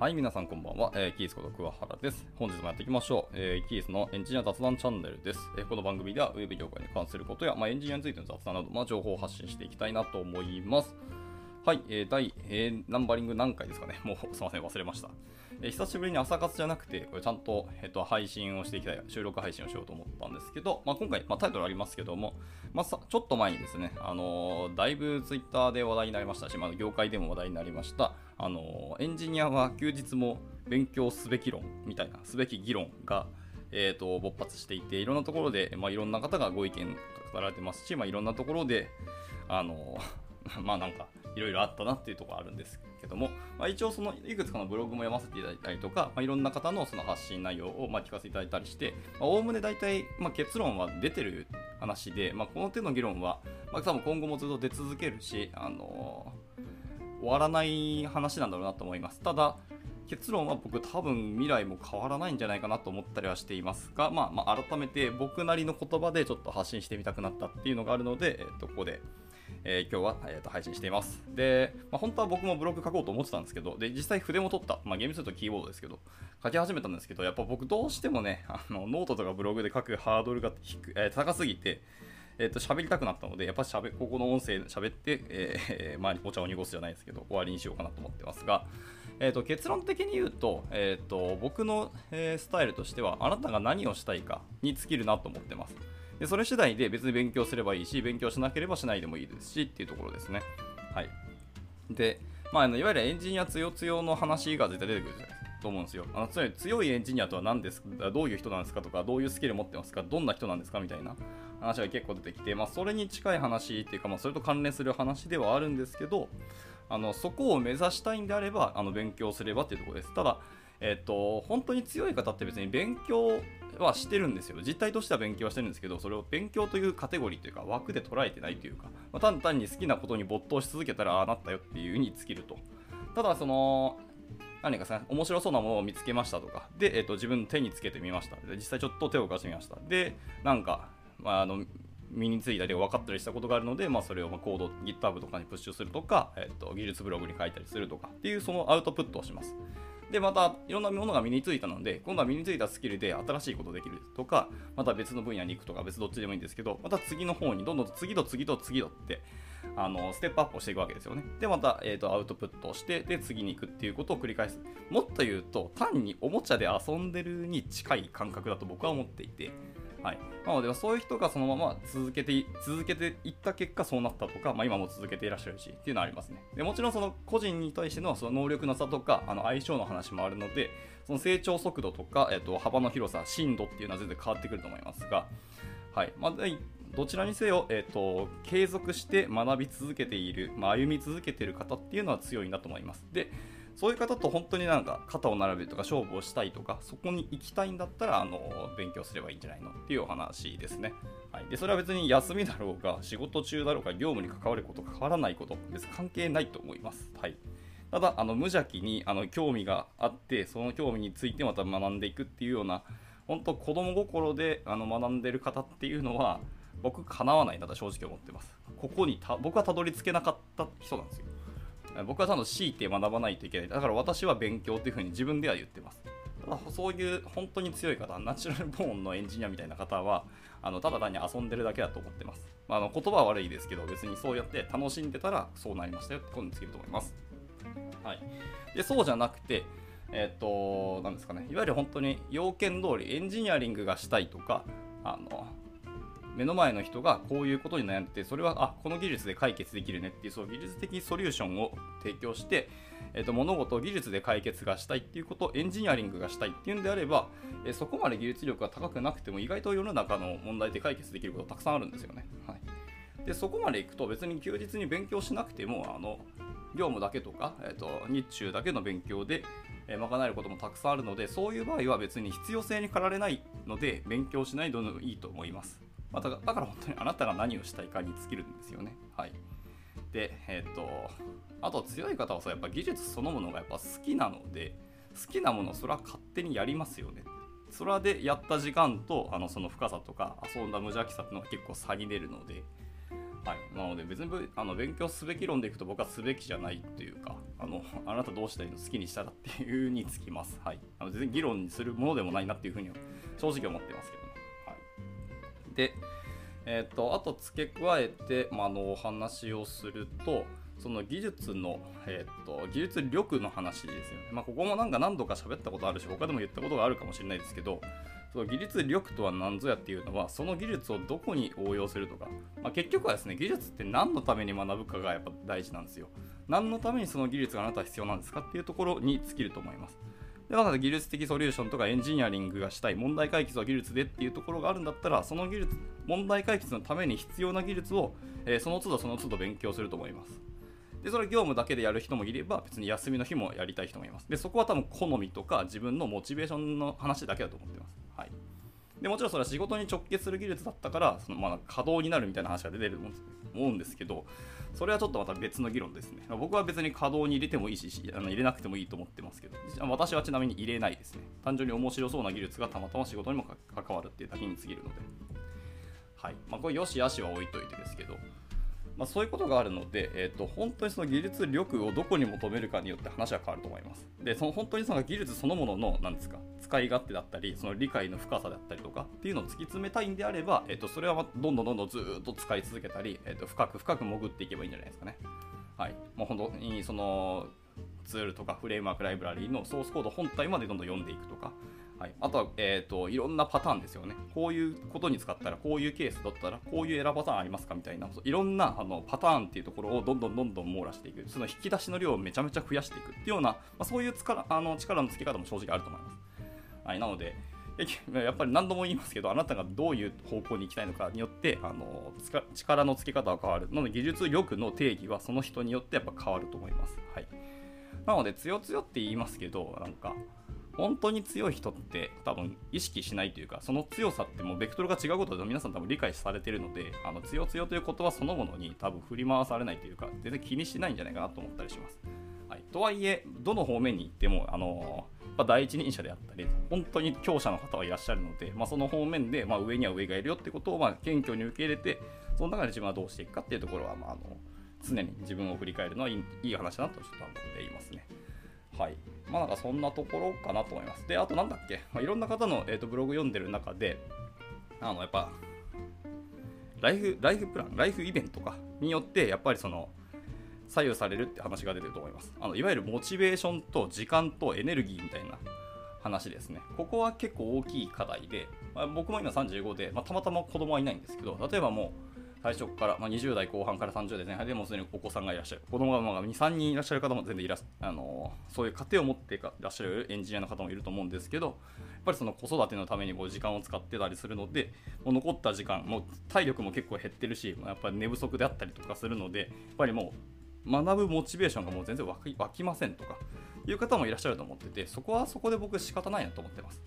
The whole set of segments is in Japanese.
はい、皆さんこんばんは。えー、キースこと桑原です。本日もやっていきましょう。えー、キースのエンジニア雑談チャンネルです。えー、この番組ではウェブ業界に関することや、まあ、エンジニアについての雑談など、まあ、情報を発信していきたいなと思います。はい、えー、第、えー、ナンバリング何回ですかね。もうすいません、忘れました。えー、久しぶりに朝活じゃなくて、これちゃんと、えーと、配信をしていきたい、収録配信をしようと思ったんですけど、まあ、今回、まあ、タイトルありますけども、まあ、さちょっと前にですね、あのー、だいぶツイッターで話題になりましたし、まあ、業界でも話題になりました、あの、エンジニアは休日も勉強すべき論みたいな、すべき議論が、えーと、勃発していて、いろんなところで、まあ、いろんな方がご意見語られてますし、まあ、いろんなところで、あの まあなんか、いろいろあったなっていうところあるんですけども、まあ、一応そのいくつかのブログも読ませていただいたりとか、まあ、いろんな方のその発信内容をま聞かせていただいたりしておおむね大体まあ結論は出てる話で、まあ、この手の議論は、まあ、多分今後もずっと出続けるし、あのー、終わらない話なんだろうなと思います。ただ結論は僕多分未来も変わらないんじゃないかなと思ったりはしていますが、まあ、まあ改めて僕なりの言葉でちょっと発信してみたくなったっていうのがあるので、えっと、ここでえー、今日は、えー、と配信しています。で、まあ、本当は僕もブログ書こうと思ってたんですけど、で、実際筆も取った、まあ、厳密に言うとキーボードですけど、書き始めたんですけど、やっぱ僕どうしてもね、あのノートとかブログで書くハードルが低、えー、高すぎて、えっ、ー、と、喋りたくなったので、やっぱしゃべ、ここの音声喋って、えー、周りお茶を濁すじゃないですけど、終わりにしようかなと思ってますが、えーと、結論的に言うと,、えーと、僕の、え、スタイルとしてはあなたが何をしたいかに尽きるなと思ってます。でそれ次第で別に勉強すればいいし、勉強しなければしないでもいいですしっていうところですね。はい。で、まあ、あのいわゆるエンジニア強強の話が絶対出てくると思うんですよ。あのつまり強いエンジニアとは何ですか、どういう人なんですかとか、どういうスキル持ってますか、どんな人なんですかみたいな話が結構出てきて、まあ、それに近い話っていうか、まあ、それと関連する話ではあるんですけど、あのそこを目指したいんであれば、あの勉強すればっていうところです。ただ、えっと、本当に強い方って別に勉強はしてるんですよ。実態としては勉強はしてるんですけど、それを勉強というカテゴリーというか枠で捉えてないというか、まあ、単単に好きなことに没頭し続けたらああなったよっていうに尽きると。ただ、その、何かさ、面白そうなものを見つけましたとか、で、えっと、自分手につけてみました。で実際ちょっと手を貸してみました。で、なんか、まあ、あの、身についたり分かったりしたことがあるので、まあ、それをまコード GitHub とかにプッシュするとか、えっと、技術ブログに書いたりするとかっていうそのアウトプットをします。で、またいろんなものが身についたので、今度は身についたスキルで新しいことできるとか、また別の分野に行くとか、別どっちでもいいんですけど、また次の方にどんどん次と次と次とって、あのステップアップをしていくわけですよね。で、また、えーと、アウトプットをして、で、次に行くっていうことを繰り返す。もっと言うと、単におもちゃで遊んでるに近い感覚だと僕は思っていて、はい、なのでそういう人がそのまま続けて続けていった結果そうなったとか、まあ、今も続けていらっしゃるしっていうのはありますね。でもちろんその個人に対してのその能力の差とかあの相性の話もあるのでその成長速度とか、えー、と幅の広さ深度っていうのは全然変わってくると思いますが、はい。まあ、どちらにせよ、えーと、継続して学び続けている、まあ、歩み続けている方っていうのは強いなと思います。でそういう方と本当になんか肩を並べるとか勝負をしたいとかそこに行きたいんだったらあの勉強すればいいんじゃないのっていうお話ですね、はい、でそれは別に休みだろうが仕事中だろうが業務に関わること関わらないこと別に関係ないと思います、はい、ただあの無邪気にあの興味があってその興味についてまた学んでいくっていうような本当子供心であの学んでる方っていうのは僕かなわないなと正直思ってます。ここにた僕はたどり着けなかった人なんですよ。僕はちゃんと強いて学ばないといけない。だから私は勉強というふうに自分では言ってます。ただそういう本当に強い方、ナチュラルボーンのエンジニアみたいな方は、あのただ単に遊んでるだけだと思ってます。まあ、あの言葉は悪いですけど、別にそうやって楽しんでたらそうなりましたよってことにつけると思います。はい、でそうじゃなくて、えっ、と、なんですかね、いわゆる本当に要件通りエンジニアリングがしたいとか、あの目の前の人がこういうことに悩んでてそれはあこの技術で解決できるねっていうそう技術的ソリューションを提供して、えーと、物事を技術で解決がしたいっていうことエンジニアリングがしたいっていうんであれば、えー、そこまで技術力が高くなくても意外と世の中の問題で解決できることたくさんあるんですよね。はい、でそこまでいくと別に休日に勉強しなくてもあの業務だけとか、えーと、日中だけの勉強で、賄えることもたくさんあるのでそういう場合は別に必要性に駆られないので勉強しないでもいいと思います。まあ、だから本当にあなたが何をしたいかに尽きるんですよね。はい。で、えっ、と、あと強い方はさ、やっぱ技術そのものがやっぱ好きなので、好きなものそれは勝手にやりますよね。それでやった時間とあのその深さとか遊んだ無邪気さっていうのが結構差に出るので、はい、なので別にあの勉強すべき論でいくと僕はすべきじゃないというかあのあなたどうしたいの好きにしたらっていうにつきます、はい、あの全然議論にするものでもないなっていうふうに正直思ってますけど、でえーと、あと付け加えて、まあ、のお話をするとその技術の、えーと、技術力の話ですよね、まあ、ここもなんか何度か喋ったことあるし他でも言ったことがあるかもしれないですけどその技術力とは何ぞやっていうのはその技術をどこに応用するとか、まあ、結局はですね技術って何のために学ぶかがやっぱ大事なんですよ。何のためにその技術があなたは必要なんですかっていうところに尽きると思います。でまだ技術的ソリューションとかエンジニアリングがしたい問題解決は技術でっていうところがあるんだったらその技術問題解決のために必要な技術を、えー、その都度その都度勉強すると思います。でそれは業務だけでやる人もいれば別に休みの日もやりたい人もいます。でそこは多分好みとか自分のモチベーションの話だけだと思ってます。はい。でもちろんそれは仕事に直結する技術だったからそのまあ稼働になるみたいな話が出てると思うんですけどそれはちょっとまた別の議論ですね。僕は別に稼働に入れてもいいし、あの入れなくてもいいと思ってますけど、私はちなみに入れないですね。単純に面白そうな技術がたまたま仕事にも関わるっていうだけに過ぎるので。はい。まあ、これ、よしあしは置いといてですけど、まあ、そういうことがあるので、えーと、本当にその技術力をどこに求めるかによって話は変わると思います。で、その本当にその技術そのものの、なんですか、使い勝手だったり、その理解の深さだったりとかっていうのを突き詰めたいんであれば、えーと、それはどんどんどんどんずっと使い続けたり、えーと、深く深く潜っていけばいいんじゃないですかね。はい。もう本当にそのツールとかフレームワークライブラリーのソースコード本体までどんどん読んでいくとか、はい、あとは、えーと、いろんなパターンですよね。こういうことに使ったら、こういうケースだったら、こういうエラーパターンありますかみたいな、いろんなあのパターンっていうところをどんどんどんどん網羅していく、その引き出しの量をめちゃめちゃ増やしていくっていうような、まあ、そういう力あの力のつけ方も正直あると思います。はい、なので、やっぱり何度も言いますけど、あなたがどういう方向に行きたいのかによって、あの力のつけ方は変わる。なので、技術力の定義はその人によってやっぱ変わると思います。はい。なので、強強って言いますけど、なんか、本当に強い人って多分意識しないというかその強さってもうベクトルが違うことで皆さん多分理解されてるのであの強強という言葉そのものに多分振り回されないというか全然気にしないんじゃないかなと思ったりします。はい、とはいえどの方面に行ってもあのま第一人者であったり本当に強者の方はいらっしゃるので、まあ、その方面で、まあ、上には上がいるよってことを、まあ、謙虚に受け入れてその中で自分はどうしていくかっていうところは、まあ、あの常に自分を振り返るのはいいいい話だなとちょっと思っていますね。はい。まあなんかそんなところかなと思います。で、あとなんだっけ、まあ、いろんな方の、えーと、ブログ読んでる中で、あの、やっぱ、ライフ、ライフプラン、ライフイベントか、によって、やっぱりその、左右されるって話が出てると思います。あのいわゆるモチベーションと時間とエネルギーみたいな話ですね。ここは結構大きい課題で、まあ、僕も今35で、まあ、たまたま子供はいないんですけど、例えばもう、最初から、まあ、20代後半から30代前半でもうすでにお子さんがいらっしゃる子供がまあ2、3人いらっしゃる方も全然いらあのそういう家庭を持っていらっしゃるエンジニアの方もいると思うんですけどやっぱりその子育てのためにこう時間を使ってたりするのでもう残った時間もう体力も結構減ってるしやっぱり寝不足であったりとかするのでやっぱりもう学ぶモチベーションがもう全然湧きませんとかいう方もいらっしゃると思っててそこはそこで僕仕方ないなと思ってます。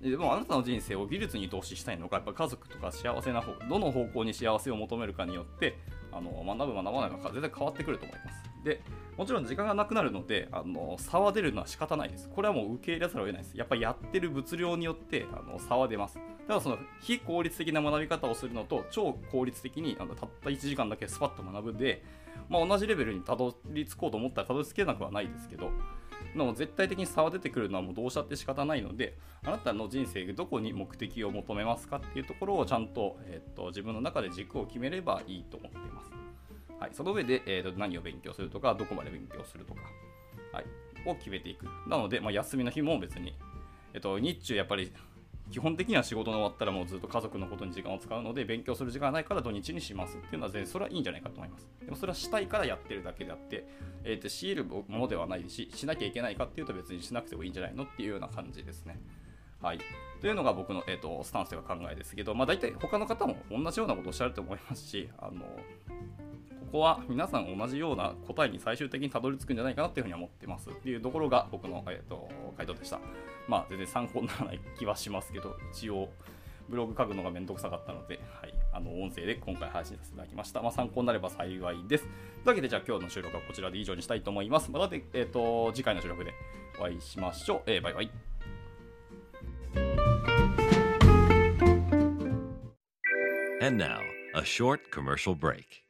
でもあなたの人生を技術に投資したいのか、やっぱ家族とか幸せな方、どの方向に幸せを求めるかによって、あの学ぶ、学ばないのか全然変わってくると思います。で、もちろん時間がなくなるので、あの差は出るのは仕方ないです。これはもう受け入れざるを得ないです。やっぱりやってる物量によってあの差は出ます。ただその非効率的な学び方をするのと超効率的にあのたった1時間だけスパッと学ぶで、まあ、同じレベルにたどり着こうと思ったらたどり着けなくはないですけど、の絶対的に差は出てくるのはもうどうしたって仕方ないのであなたの人生どこに目的を求めますかっていうところをちゃんと,、えーと、自分の中で軸を決めればいいと思っています。はい、その上で、えーと、何を勉強するとかどこまで勉強するとか、はい、を決めていく。なので、まあ、休みの日も別に、えっ、と、日中やっぱり基本的には仕事の終わったらもうずっと家族のことに時間を使うので勉強する時間がないから土日にしますっていうのは全然それはいいんじゃないかと思います。でもそれはしたいからやってるだけであって、えー、と強いるものではないし、しなきゃいけないかっていうと別にしなくてもいいんじゃないのっていうような感じですね。はい。というのが僕の、えーと、スタンスというか考えですけど、まあ大体他の方も同じようなことをおっしゃると思いますし、あの、ここは皆さん同じような答えに最終的にたどり着くんじゃないかなっていうふうに思ってますっていうところが僕の、えーと、回答でした。まあ全然参考にならない気はしますけど、一応ブログ書くのがめんどくさかったので、はい、あの音声で今回配信させていただきました。まあ、参考になれば幸いです。というわけで、じゃあ今日の収録はこちらで以上にしたいと思います。また、えーと、次回の収録でお会いしましょう。えー、バイバイ。And now A short commercial break.